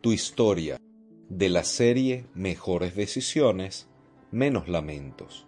tu historia de la serie Mejores Decisiones, menos lamentos.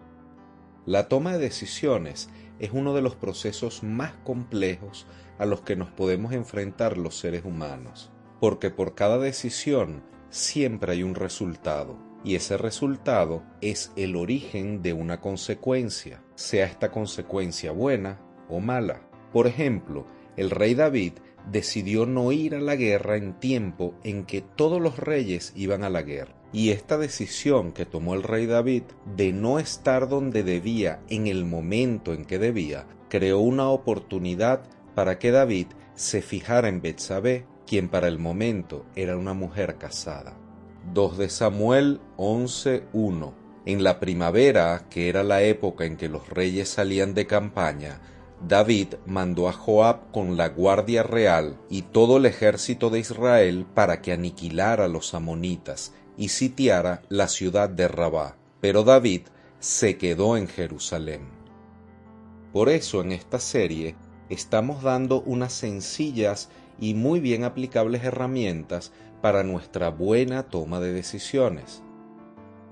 La toma de decisiones es uno de los procesos más complejos a los que nos podemos enfrentar los seres humanos, porque por cada decisión siempre hay un resultado, y ese resultado es el origen de una consecuencia, sea esta consecuencia buena o mala. Por ejemplo, el rey David decidió no ir a la guerra en tiempo en que todos los reyes iban a la guerra. Y esta decisión que tomó el rey David de no estar donde debía en el momento en que debía, creó una oportunidad para que David se fijara en Betsabé, quien para el momento era una mujer casada. 2 de Samuel 11:1 En la primavera, que era la época en que los reyes salían de campaña, David mandó a Joab con la guardia real y todo el ejército de Israel para que aniquilara a los amonitas y sitiara la ciudad de Rabá. Pero David se quedó en Jerusalén. Por eso en esta serie estamos dando unas sencillas y muy bien aplicables herramientas para nuestra buena toma de decisiones.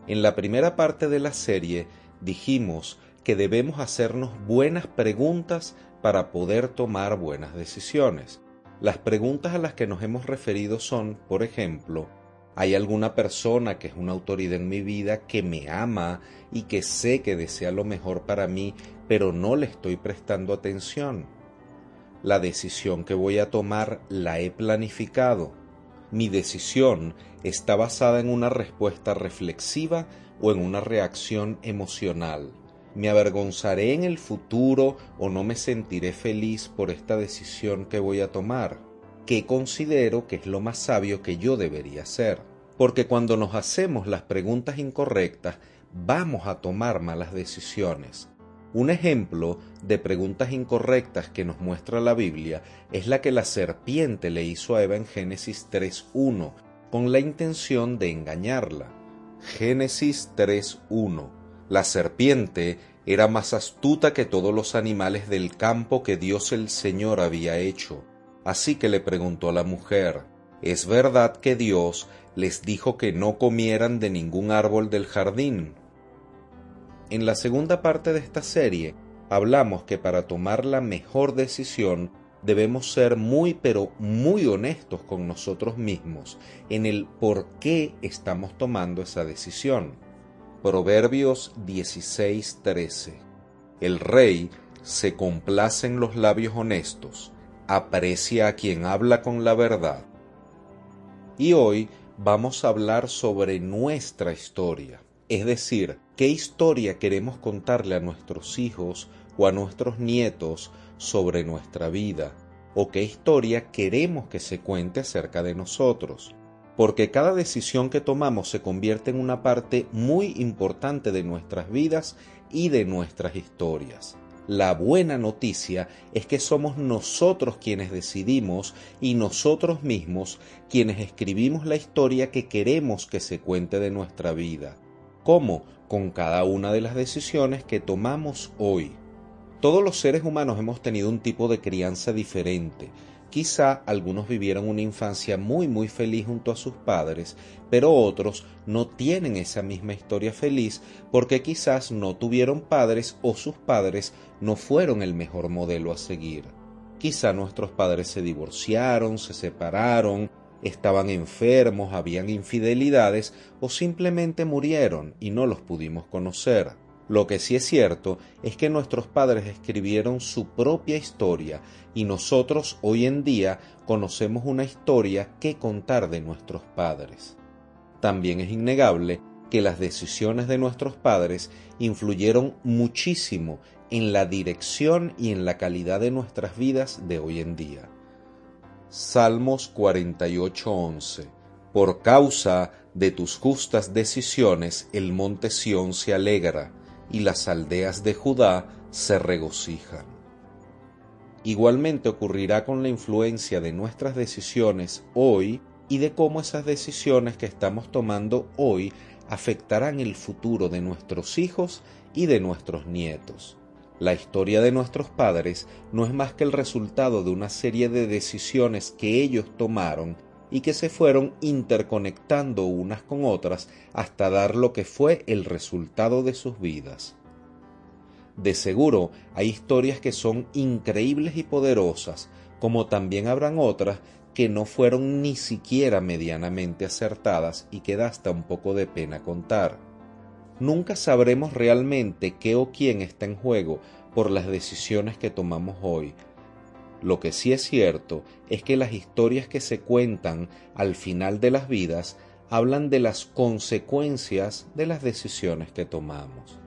En la primera parte de la serie dijimos que debemos hacernos buenas preguntas para poder tomar buenas decisiones. Las preguntas a las que nos hemos referido son, por ejemplo, ¿hay alguna persona que es una autoridad en mi vida que me ama y que sé que desea lo mejor para mí, pero no le estoy prestando atención? La decisión que voy a tomar la he planificado. Mi decisión está basada en una respuesta reflexiva o en una reacción emocional me avergonzaré en el futuro o no me sentiré feliz por esta decisión que voy a tomar, ¿Qué considero que es lo más sabio que yo debería hacer. Porque cuando nos hacemos las preguntas incorrectas, vamos a tomar malas decisiones. Un ejemplo de preguntas incorrectas que nos muestra la Biblia es la que la serpiente le hizo a Eva en Génesis 3.1, con la intención de engañarla. Génesis 3.1 la serpiente era más astuta que todos los animales del campo que Dios el Señor había hecho. Así que le preguntó a la mujer, ¿es verdad que Dios les dijo que no comieran de ningún árbol del jardín? En la segunda parte de esta serie hablamos que para tomar la mejor decisión debemos ser muy pero muy honestos con nosotros mismos en el por qué estamos tomando esa decisión. Proverbios 16:13 El rey se complace en los labios honestos, aprecia a quien habla con la verdad. Y hoy vamos a hablar sobre nuestra historia, es decir, qué historia queremos contarle a nuestros hijos o a nuestros nietos sobre nuestra vida, o qué historia queremos que se cuente acerca de nosotros porque cada decisión que tomamos se convierte en una parte muy importante de nuestras vidas y de nuestras historias. La buena noticia es que somos nosotros quienes decidimos y nosotros mismos quienes escribimos la historia que queremos que se cuente de nuestra vida. ¿Cómo? Con cada una de las decisiones que tomamos hoy. Todos los seres humanos hemos tenido un tipo de crianza diferente, Quizá algunos vivieron una infancia muy muy feliz junto a sus padres, pero otros no tienen esa misma historia feliz porque quizás no tuvieron padres o sus padres no fueron el mejor modelo a seguir. Quizá nuestros padres se divorciaron, se separaron, estaban enfermos, habían infidelidades o simplemente murieron y no los pudimos conocer. Lo que sí es cierto es que nuestros padres escribieron su propia historia y nosotros hoy en día conocemos una historia que contar de nuestros padres. También es innegable que las decisiones de nuestros padres influyeron muchísimo en la dirección y en la calidad de nuestras vidas de hoy en día. Salmos 48:11 Por causa de tus justas decisiones el monte Sión se alegra y las aldeas de Judá se regocijan. Igualmente ocurrirá con la influencia de nuestras decisiones hoy y de cómo esas decisiones que estamos tomando hoy afectarán el futuro de nuestros hijos y de nuestros nietos. La historia de nuestros padres no es más que el resultado de una serie de decisiones que ellos tomaron y que se fueron interconectando unas con otras hasta dar lo que fue el resultado de sus vidas. De seguro hay historias que son increíbles y poderosas, como también habrán otras que no fueron ni siquiera medianamente acertadas y que da hasta un poco de pena contar. Nunca sabremos realmente qué o quién está en juego por las decisiones que tomamos hoy. Lo que sí es cierto es que las historias que se cuentan al final de las vidas hablan de las consecuencias de las decisiones que tomamos.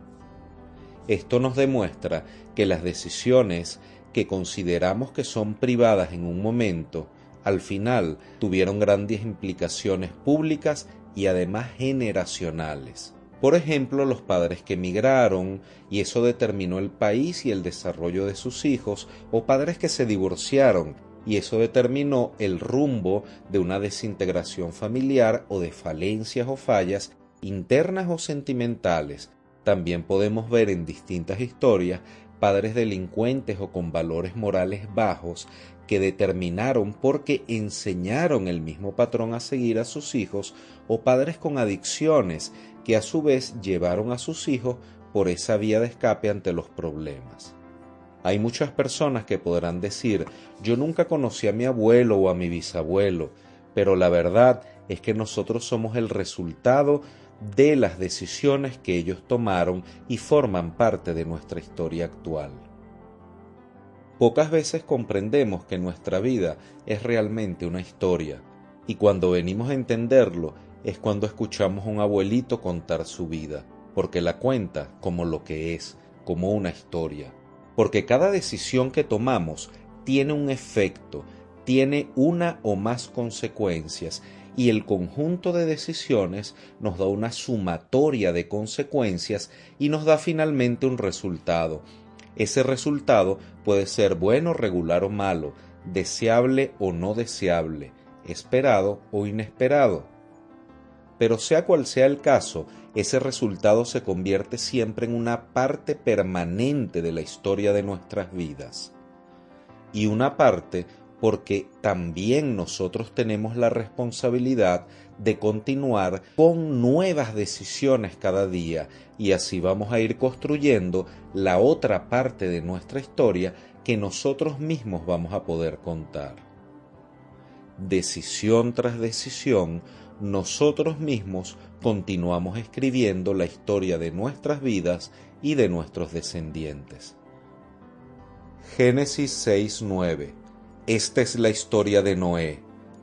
Esto nos demuestra que las decisiones que consideramos que son privadas en un momento al final tuvieron grandes implicaciones públicas y además generacionales. Por ejemplo, los padres que emigraron y eso determinó el país y el desarrollo de sus hijos, o padres que se divorciaron y eso determinó el rumbo de una desintegración familiar o de falencias o fallas internas o sentimentales. También podemos ver en distintas historias padres delincuentes o con valores morales bajos que determinaron porque enseñaron el mismo patrón a seguir a sus hijos o padres con adicciones que a su vez llevaron a sus hijos por esa vía de escape ante los problemas. Hay muchas personas que podrán decir, yo nunca conocí a mi abuelo o a mi bisabuelo, pero la verdad es que nosotros somos el resultado de las decisiones que ellos tomaron y forman parte de nuestra historia actual. Pocas veces comprendemos que nuestra vida es realmente una historia, y cuando venimos a entenderlo es cuando escuchamos a un abuelito contar su vida, porque la cuenta como lo que es, como una historia. Porque cada decisión que tomamos tiene un efecto, tiene una o más consecuencias, y el conjunto de decisiones nos da una sumatoria de consecuencias y nos da finalmente un resultado, ese resultado puede ser bueno, regular o malo, deseable o no deseable, esperado o inesperado. Pero sea cual sea el caso, ese resultado se convierte siempre en una parte permanente de la historia de nuestras vidas. Y una parte porque también nosotros tenemos la responsabilidad de continuar con nuevas decisiones cada día y así vamos a ir construyendo la otra parte de nuestra historia que nosotros mismos vamos a poder contar. Decisión tras decisión, nosotros mismos continuamos escribiendo la historia de nuestras vidas y de nuestros descendientes. Génesis 6:9 Esta es la historia de Noé.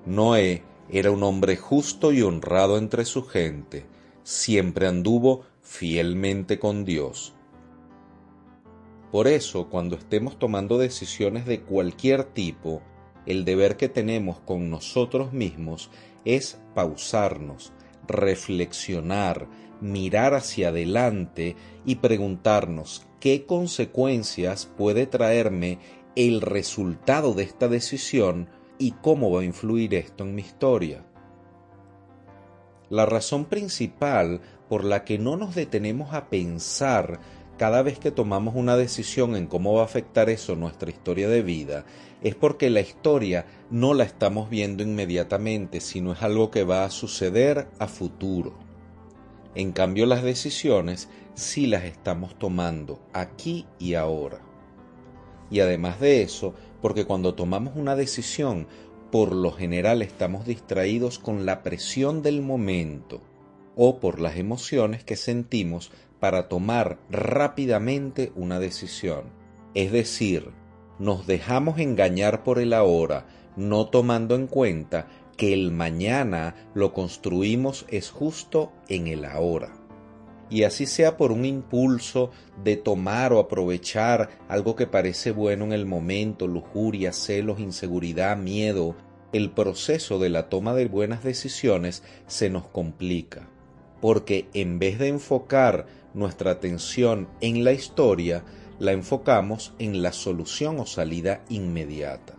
Noé era un hombre justo y honrado entre su gente, siempre anduvo fielmente con Dios. Por eso, cuando estemos tomando decisiones de cualquier tipo, el deber que tenemos con nosotros mismos es pausarnos, reflexionar, mirar hacia adelante y preguntarnos qué consecuencias puede traerme el resultado de esta decisión y cómo va a influir esto en mi historia. La razón principal por la que no nos detenemos a pensar cada vez que tomamos una decisión en cómo va a afectar eso nuestra historia de vida, es porque la historia no la estamos viendo inmediatamente, sino es algo que va a suceder a futuro. En cambio, las decisiones sí las estamos tomando aquí y ahora. Y además de eso, porque cuando tomamos una decisión, por lo general estamos distraídos con la presión del momento o por las emociones que sentimos para tomar rápidamente una decisión. Es decir, nos dejamos engañar por el ahora, no tomando en cuenta que el mañana lo construimos es justo en el ahora. Y así sea por un impulso de tomar o aprovechar algo que parece bueno en el momento, lujuria, celos, inseguridad, miedo, el proceso de la toma de buenas decisiones se nos complica, porque en vez de enfocar nuestra atención en la historia, la enfocamos en la solución o salida inmediata.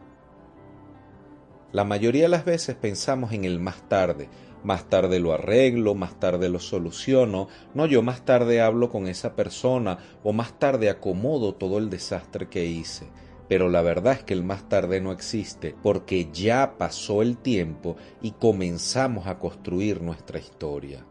La mayoría de las veces pensamos en el más tarde, más tarde lo arreglo, más tarde lo soluciono, no yo más tarde hablo con esa persona o más tarde acomodo todo el desastre que hice. Pero la verdad es que el más tarde no existe porque ya pasó el tiempo y comenzamos a construir nuestra historia.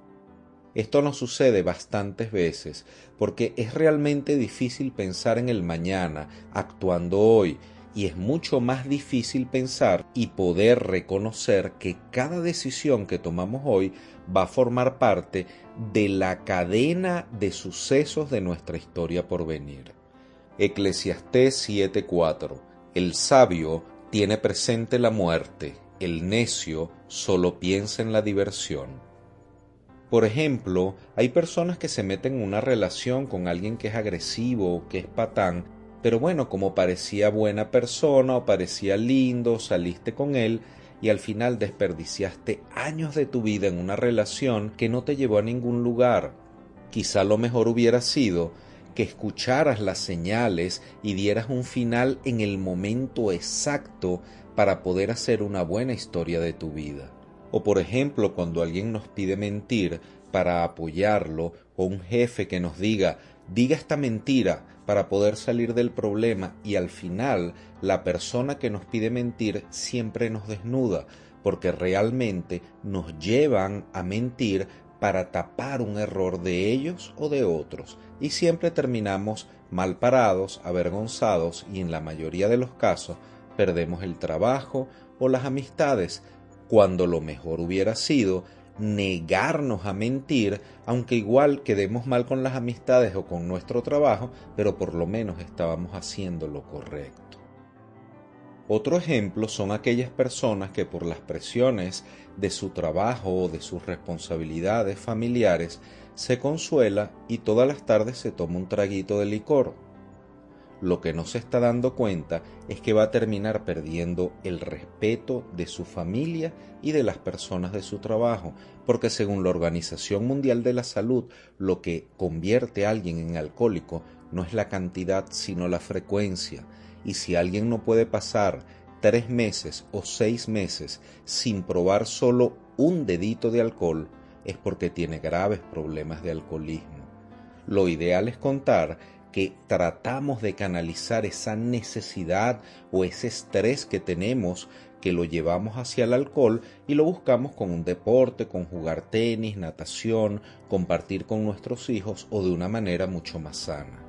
Esto nos sucede bastantes veces porque es realmente difícil pensar en el mañana, actuando hoy, y es mucho más difícil pensar y poder reconocer que cada decisión que tomamos hoy va a formar parte de la cadena de sucesos de nuestra historia por venir. Eclesiastés 7:4 El sabio tiene presente la muerte, el necio solo piensa en la diversión. Por ejemplo, hay personas que se meten en una relación con alguien que es agresivo que es patán, pero bueno, como parecía buena persona o parecía lindo, saliste con él y al final desperdiciaste años de tu vida en una relación que no te llevó a ningún lugar. Quizá lo mejor hubiera sido que escucharas las señales y dieras un final en el momento exacto para poder hacer una buena historia de tu vida. O por ejemplo, cuando alguien nos pide mentir para apoyarlo, o un jefe que nos diga, diga esta mentira para poder salir del problema y al final la persona que nos pide mentir siempre nos desnuda, porque realmente nos llevan a mentir para tapar un error de ellos o de otros. Y siempre terminamos mal parados, avergonzados y en la mayoría de los casos perdemos el trabajo o las amistades cuando lo mejor hubiera sido negarnos a mentir, aunque igual quedemos mal con las amistades o con nuestro trabajo, pero por lo menos estábamos haciendo lo correcto. Otro ejemplo son aquellas personas que por las presiones de su trabajo o de sus responsabilidades familiares se consuela y todas las tardes se toma un traguito de licor lo que no se está dando cuenta es que va a terminar perdiendo el respeto de su familia y de las personas de su trabajo, porque según la Organización Mundial de la Salud, lo que convierte a alguien en alcohólico no es la cantidad, sino la frecuencia. Y si alguien no puede pasar tres meses o seis meses sin probar solo un dedito de alcohol, es porque tiene graves problemas de alcoholismo. Lo ideal es contar que tratamos de canalizar esa necesidad o ese estrés que tenemos que lo llevamos hacia el alcohol y lo buscamos con un deporte, con jugar tenis, natación, compartir con nuestros hijos o de una manera mucho más sana.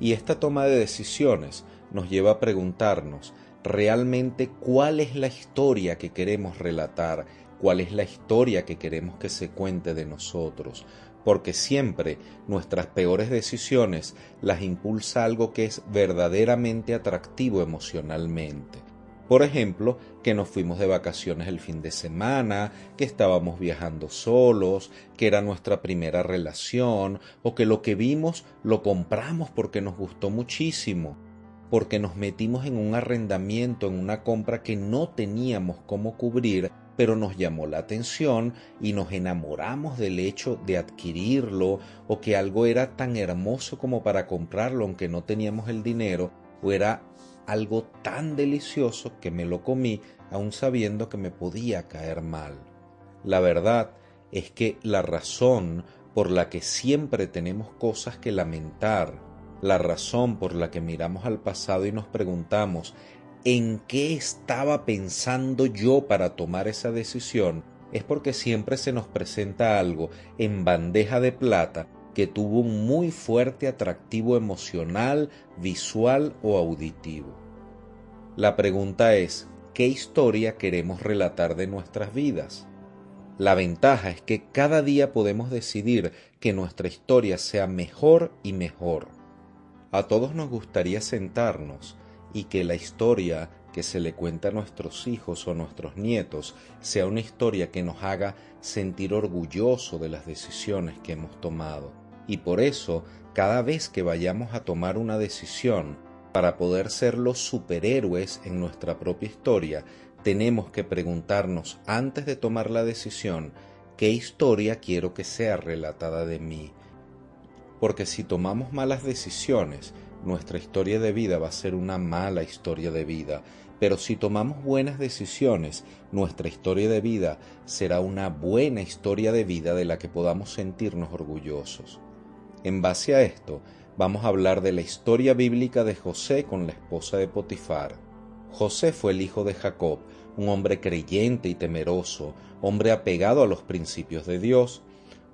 Y esta toma de decisiones nos lleva a preguntarnos realmente cuál es la historia que queremos relatar, cuál es la historia que queremos que se cuente de nosotros, porque siempre nuestras peores decisiones las impulsa algo que es verdaderamente atractivo emocionalmente. Por ejemplo, que nos fuimos de vacaciones el fin de semana, que estábamos viajando solos, que era nuestra primera relación, o que lo que vimos lo compramos porque nos gustó muchísimo, porque nos metimos en un arrendamiento, en una compra que no teníamos cómo cubrir pero nos llamó la atención y nos enamoramos del hecho de adquirirlo o que algo era tan hermoso como para comprarlo aunque no teníamos el dinero o era algo tan delicioso que me lo comí aun sabiendo que me podía caer mal. La verdad es que la razón por la que siempre tenemos cosas que lamentar, la razón por la que miramos al pasado y nos preguntamos en qué estaba pensando yo para tomar esa decisión, es porque siempre se nos presenta algo en bandeja de plata que tuvo un muy fuerte atractivo emocional, visual o auditivo. La pregunta es, ¿qué historia queremos relatar de nuestras vidas? La ventaja es que cada día podemos decidir que nuestra historia sea mejor y mejor. A todos nos gustaría sentarnos y que la historia que se le cuenta a nuestros hijos o nuestros nietos sea una historia que nos haga sentir orgulloso de las decisiones que hemos tomado. Y por eso, cada vez que vayamos a tomar una decisión para poder ser los superhéroes en nuestra propia historia, tenemos que preguntarnos antes de tomar la decisión qué historia quiero que sea relatada de mí. Porque si tomamos malas decisiones, nuestra historia de vida va a ser una mala historia de vida. Pero si tomamos buenas decisiones, nuestra historia de vida será una buena historia de vida de la que podamos sentirnos orgullosos. En base a esto, vamos a hablar de la historia bíblica de José con la esposa de Potifar. José fue el hijo de Jacob, un hombre creyente y temeroso, hombre apegado a los principios de Dios.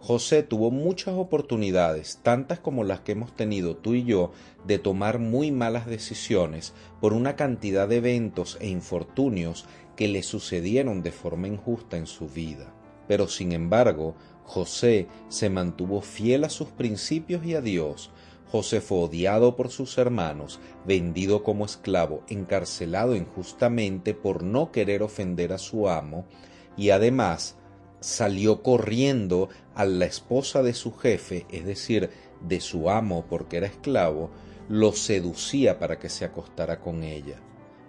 José tuvo muchas oportunidades, tantas como las que hemos tenido tú y yo, de tomar muy malas decisiones por una cantidad de eventos e infortunios que le sucedieron de forma injusta en su vida. Pero sin embargo, José se mantuvo fiel a sus principios y a Dios, José fue odiado por sus hermanos, vendido como esclavo, encarcelado injustamente por no querer ofender a su amo, y además salió corriendo a la esposa de su jefe, es decir, de su amo porque era esclavo, lo seducía para que se acostara con ella.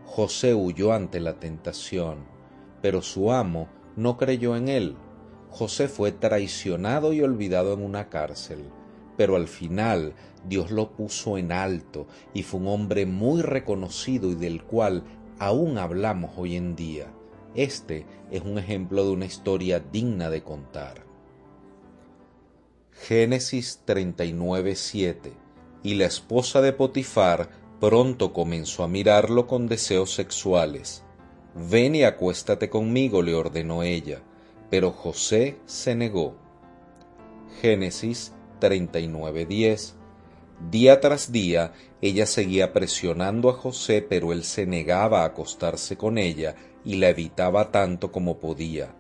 José huyó ante la tentación, pero su amo no creyó en él. José fue traicionado y olvidado en una cárcel pero al final Dios lo puso en alto y fue un hombre muy reconocido y del cual aún hablamos hoy en día. Este es un ejemplo de una historia digna de contar. Génesis 39:7 Y la esposa de Potifar pronto comenzó a mirarlo con deseos sexuales. Ven y acuéstate conmigo, le ordenó ella, pero José se negó. Génesis 39:10. Día tras día ella seguía presionando a José, pero él se negaba a acostarse con ella y la evitaba tanto como podía.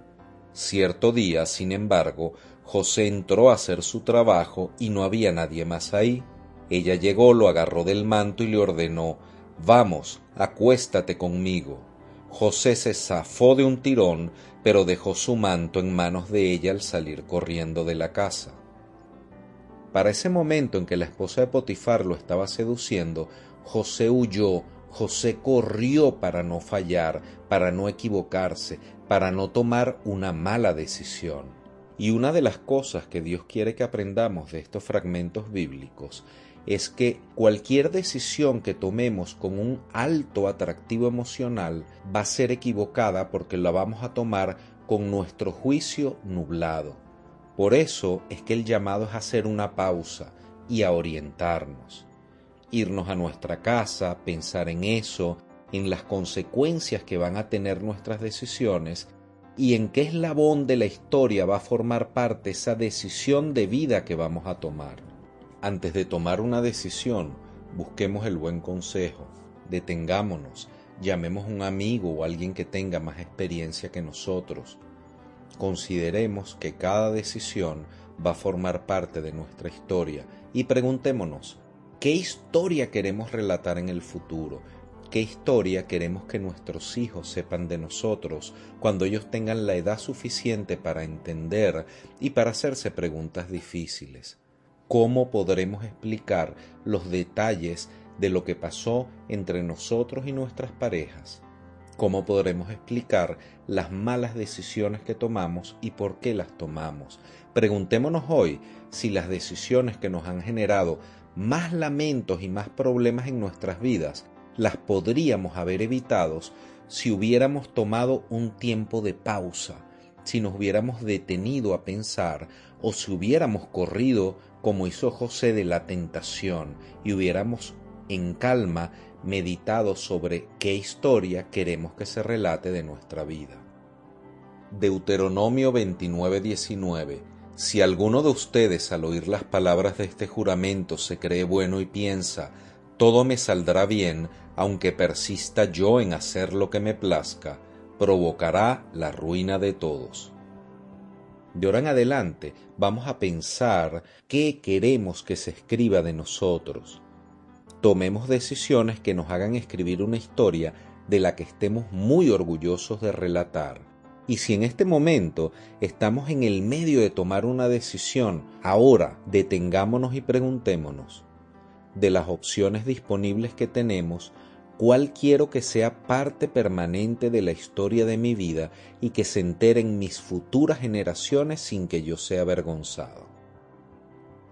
Cierto día, sin embargo, José entró a hacer su trabajo y no había nadie más ahí. Ella llegó, lo agarró del manto y le ordenó Vamos, acuéstate conmigo. José se zafó de un tirón, pero dejó su manto en manos de ella al salir corriendo de la casa. Para ese momento en que la esposa de Potifar lo estaba seduciendo, José huyó, José corrió para no fallar, para no equivocarse, para no tomar una mala decisión. Y una de las cosas que Dios quiere que aprendamos de estos fragmentos bíblicos es que cualquier decisión que tomemos con un alto atractivo emocional va a ser equivocada porque la vamos a tomar con nuestro juicio nublado. Por eso es que el llamado es hacer una pausa y a orientarnos. Irnos a nuestra casa, pensar en eso, en las consecuencias que van a tener nuestras decisiones y en qué eslabón de la historia va a formar parte esa decisión de vida que vamos a tomar. Antes de tomar una decisión, busquemos el buen consejo, detengámonos, llamemos a un amigo o alguien que tenga más experiencia que nosotros, Consideremos que cada decisión va a formar parte de nuestra historia y preguntémonos, ¿qué historia queremos relatar en el futuro? ¿Qué historia queremos que nuestros hijos sepan de nosotros cuando ellos tengan la edad suficiente para entender y para hacerse preguntas difíciles? ¿Cómo podremos explicar los detalles de lo que pasó entre nosotros y nuestras parejas? ¿Cómo podremos explicar las malas decisiones que tomamos y por qué las tomamos? Preguntémonos hoy si las decisiones que nos han generado más lamentos y más problemas en nuestras vidas las podríamos haber evitado si hubiéramos tomado un tiempo de pausa, si nos hubiéramos detenido a pensar o si hubiéramos corrido como hizo José de la tentación y hubiéramos en calma meditado sobre qué historia queremos que se relate de nuestra vida. Deuteronomio 29:19 Si alguno de ustedes al oír las palabras de este juramento se cree bueno y piensa, todo me saldrá bien, aunque persista yo en hacer lo que me plazca, provocará la ruina de todos. De ahora en adelante vamos a pensar qué queremos que se escriba de nosotros, tomemos decisiones que nos hagan escribir una historia de la que estemos muy orgullosos de relatar. Y si en este momento estamos en el medio de tomar una decisión, ahora detengámonos y preguntémonos, de las opciones disponibles que tenemos, cuál quiero que sea parte permanente de la historia de mi vida y que se enteren mis futuras generaciones sin que yo sea avergonzado.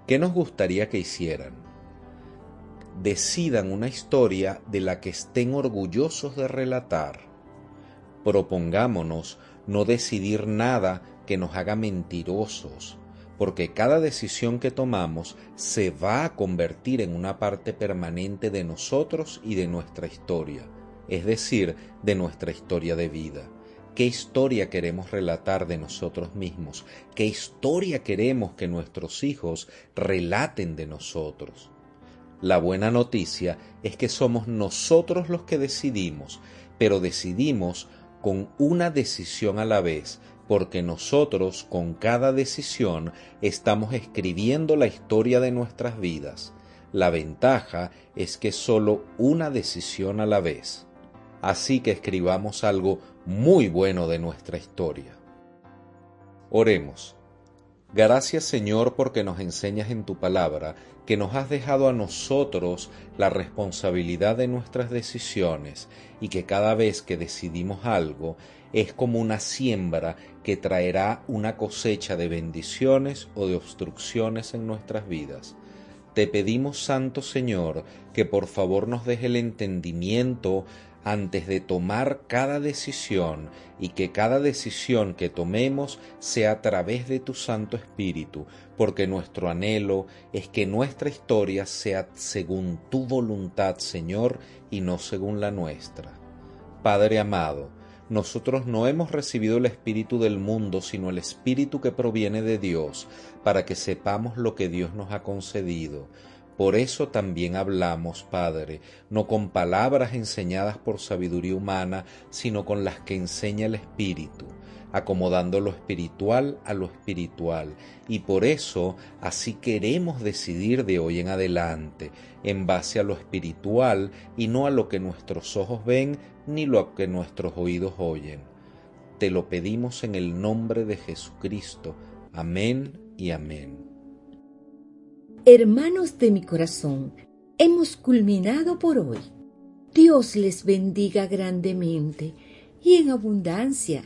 ¿Qué nos gustaría que hicieran? Decidan una historia de la que estén orgullosos de relatar. Propongámonos no decidir nada que nos haga mentirosos, porque cada decisión que tomamos se va a convertir en una parte permanente de nosotros y de nuestra historia, es decir, de nuestra historia de vida. ¿Qué historia queremos relatar de nosotros mismos? ¿Qué historia queremos que nuestros hijos relaten de nosotros? La buena noticia es que somos nosotros los que decidimos, pero decidimos con una decisión a la vez, porque nosotros con cada decisión estamos escribiendo la historia de nuestras vidas. La ventaja es que solo una decisión a la vez. Así que escribamos algo muy bueno de nuestra historia. Oremos. Gracias Señor porque nos enseñas en tu palabra que nos has dejado a nosotros la responsabilidad de nuestras decisiones y que cada vez que decidimos algo es como una siembra que traerá una cosecha de bendiciones o de obstrucciones en nuestras vidas. Te pedimos, Santo Señor, que por favor nos deje el entendimiento antes de tomar cada decisión y que cada decisión que tomemos sea a través de tu Santo Espíritu, porque nuestro anhelo es que nuestra historia sea según tu voluntad, Señor, y no según la nuestra. Padre amado, nosotros no hemos recibido el Espíritu del mundo, sino el Espíritu que proviene de Dios, para que sepamos lo que Dios nos ha concedido. Por eso también hablamos, Padre, no con palabras enseñadas por sabiduría humana, sino con las que enseña el Espíritu, acomodando lo espiritual a lo espiritual. Y por eso así queremos decidir de hoy en adelante, en base a lo espiritual y no a lo que nuestros ojos ven ni lo que nuestros oídos oyen. Te lo pedimos en el nombre de Jesucristo. Amén y amén. Hermanos de mi corazón, hemos culminado por hoy. Dios les bendiga grandemente y en abundancia.